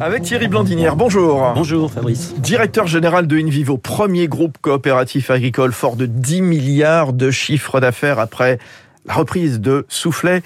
Avec Thierry Blandinière, bonjour. Bonjour Fabrice. Directeur général de InVivo, premier groupe coopératif agricole fort de 10 milliards de chiffres d'affaires après la reprise de Soufflet.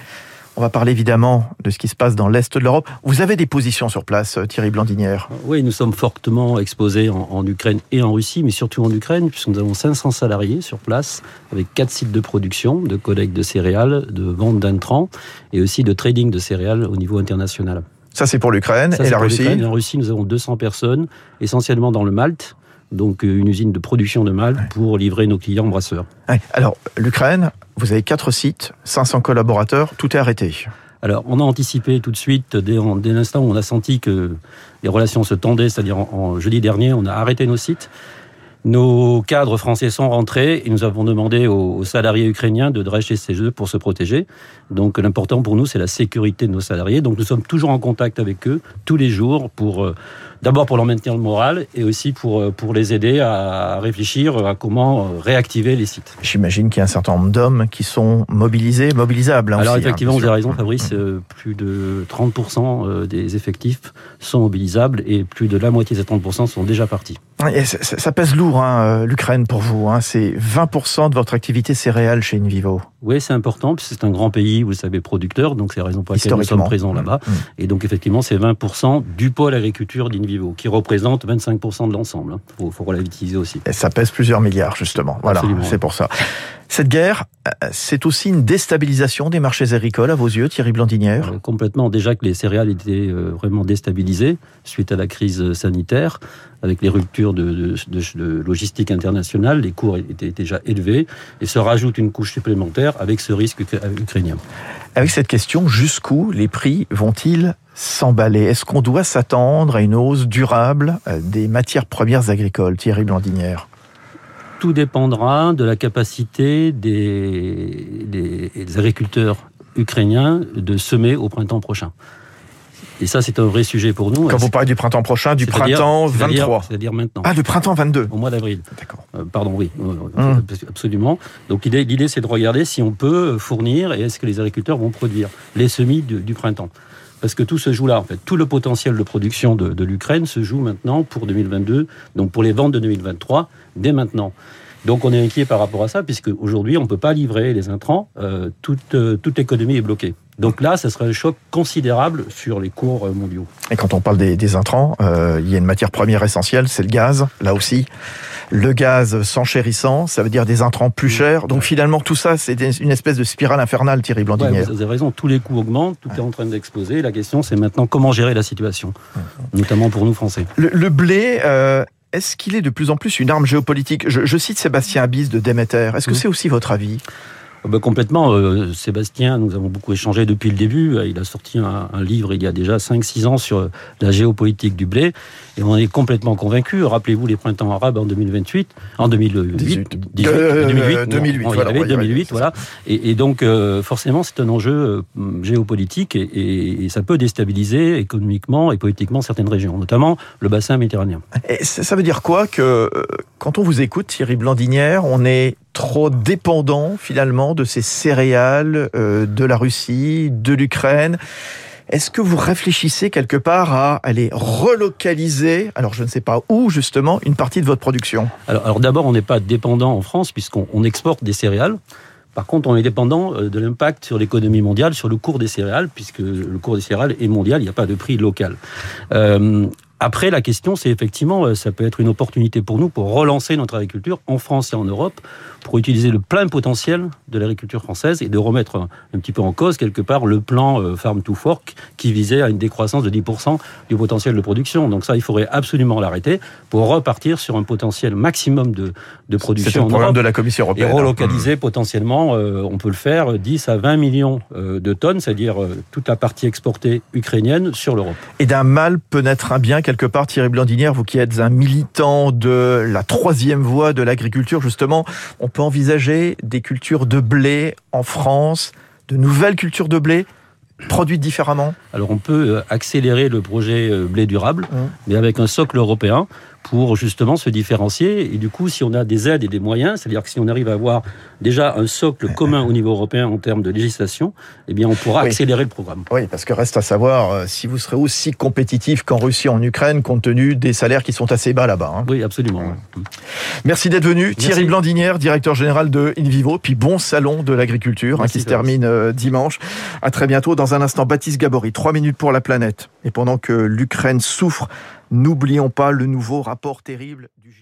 On va parler évidemment de ce qui se passe dans l'Est de l'Europe. Vous avez des positions sur place, Thierry Blandinière? Oui, nous sommes fortement exposés en, en, Ukraine et en Russie, mais surtout en Ukraine, puisque nous avons 500 salariés sur place, avec quatre sites de production, de collecte de céréales, de vente d'intrants, et aussi de trading de céréales au niveau international. Ça, c'est pour l'Ukraine et la Russie En Russie, nous avons 200 personnes, essentiellement dans le Malte, donc une usine de production de Malte pour livrer nos clients brasseurs. Alors, l'Ukraine, vous avez quatre sites, 500 collaborateurs, tout est arrêté. Alors, on a anticipé tout de suite, dès, dès l'instant où on a senti que les relations se tendaient, c'est-à-dire en, en, jeudi dernier, on a arrêté nos sites. Nos cadres français sont rentrés et nous avons demandé aux, salariés ukrainiens de rester chez eux pour se protéger. Donc l'important pour nous, c'est la sécurité de nos salariés. Donc nous sommes toujours en contact avec eux tous les jours pour euh, d'abord pour leur maintenir le moral et aussi pour, euh, pour les aider à réfléchir à comment euh, réactiver les sites. J'imagine qu'il y a un certain nombre d'hommes qui sont mobilisés, mobilisables. Alors aussi, effectivement, hein, vous avez raison Fabrice, mmh. plus de 30% des effectifs sont mobilisables et plus de la moitié de ces 30% sont déjà partis. Et ça, ça pèse lourd, hein, l'Ukraine pour vous. Hein. C'est 20% de votre activité céréale chez Invivo. Oui, c'est important, puisque c'est un grand pays, vous savez, producteur, donc c'est la raison pour laquelle nous sommes présents là-bas. Mmh. Et donc effectivement, c'est 20% du pôle agriculture d'Invivo, qui représente 25% de l'ensemble. Il faut, faut relativiser aussi. Et ça pèse plusieurs milliards, justement. Voilà, c'est pour ça. Cette guerre, c'est aussi une déstabilisation des marchés agricoles, à vos yeux, Thierry Blandinière euh, Complètement. Déjà que les céréales étaient euh, vraiment déstabilisées suite à la crise sanitaire, avec les ruptures de, de, de, de logistique internationale, les cours étaient déjà élevés, et se rajoute une couche supplémentaire avec ce risque ukrainien. Avec cette question, jusqu'où les prix vont-ils s'emballer? Est-ce qu'on doit s'attendre à une hausse durable des matières premières agricoles, Thierry Blandinière tout dépendra de la capacité des, des, des, agriculteurs ukrainiens de semer au printemps prochain. Et ça, c'est un vrai sujet pour nous. Quand vous parlez du printemps prochain, du printemps 23 C'est-à-dire maintenant. Ah, le printemps 22 Au mois d'avril. D'accord. Euh, pardon, oui. Mmh. Absolument. Donc l'idée, c'est de regarder si on peut fournir et est-ce que les agriculteurs vont produire les semis du, du printemps parce que tout se joue là, en fait. Tout le potentiel de production de, l'Ukraine se joue maintenant pour 2022, donc pour les ventes de 2023, dès maintenant. Donc on est inquiet par rapport à ça, puisque aujourd'hui on ne peut pas livrer les intrants, euh, toute, euh, toute l'économie est bloquée. Donc là, ça serait un choc considérable sur les cours mondiaux. Et quand on parle des, des intrants, euh, il y a une matière première essentielle, c'est le gaz, là aussi. Le gaz s'enchérissant, ça veut dire des intrants plus chers. Donc finalement, tout ça, c'est une espèce de spirale infernale, Thierry Blandinière. Ouais, vous avez raison, tous les coûts augmentent, tout ouais. est en train d'exploser. La question, c'est maintenant comment gérer la situation, notamment pour nous Français. Le, le blé, euh, est-ce qu'il est de plus en plus une arme géopolitique? Je, je, cite Sébastien Abyss de Déméter. Est-ce que mmh. c'est aussi votre avis? Ben complètement. Euh, Sébastien, nous avons beaucoup échangé depuis le début. Il a sorti un, un livre il y a déjà 5-6 ans sur la géopolitique du blé. Et on est complètement convaincus. Rappelez-vous les printemps arabes en 2028, en 2008, 18, 18, euh, 2008, 2008, bon, voilà, avait, 2008, voilà. Et, et donc, euh, forcément, c'est un enjeu euh, géopolitique et, et, et, ça peut déstabiliser économiquement et politiquement certaines régions, notamment le bassin méditerranéen. Et ça veut dire quoi que euh, quand on vous écoute, Thierry Blandinière, on est trop dépendant finalement de ces céréales euh, de la Russie, de l'Ukraine. Est-ce que vous réfléchissez quelque part à aller relocaliser, alors je ne sais pas où justement, une partie de votre production? Alors, d'abord, on n'est pas dépendant en France puisqu'on exporte des céréales. Par contre, on est dépendant de l'impact sur l'économie mondiale, sur le cours des céréales, puisque le cours des céréales est mondial, il n'y a pas de prix local. Euh, après, la question, c'est effectivement, ça peut être une opportunité pour nous pour relancer notre agriculture en France et en Europe, pour utiliser le plein potentiel de l'agriculture française et de remettre un, un, petit peu en cause, quelque part, le plan euh, Farm to Fork qui visait à une décroissance de 10% du potentiel de production. Donc ça, il faudrait absolument l'arrêter pour repartir sur un potentiel maximum de, de production C'est le programme de la Commission européenne. Et relocaliser mmh. potentiellement, euh, on peut le faire, 10 à 20 millions euh, de tonnes, c'est-à-dire toute la partie exportée ukrainienne sur l'Europe. Et d'un mal peut naître un bien quelque part, Thierry Blandinière, vous qui êtes un militant de la troisième voie de l'agriculture, justement, on peut envisager des cultures de blé en France, de nouvelles cultures de blé produites différemment? Alors on peut accélérer le projet blé durable, mmh. mais avec un socle européen pour justement se différencier. Et du coup, si on a des aides et des moyens, c'est-à-dire que si on arrive à avoir déjà un socle commun au niveau européen en termes de législation, eh bien, on pourra accélérer le programme. Oui, parce que reste à savoir euh, si vous serez aussi compétitif qu'en Russie, en Ukraine, compte tenu des salaires qui sont assez bas là-bas. Hein. Oui, absolument. Merci d'être venu, Thierry Blandinière, directeur général de InVivo, puis bon salon de l'agriculture hein, qui se termine euh, dimanche. À très bientôt. Dans un instant, Baptiste Gabory, trois minutes pour la planète. Et pendant que l'Ukraine souffre, n'oublions pas le nouveau rapport terrible du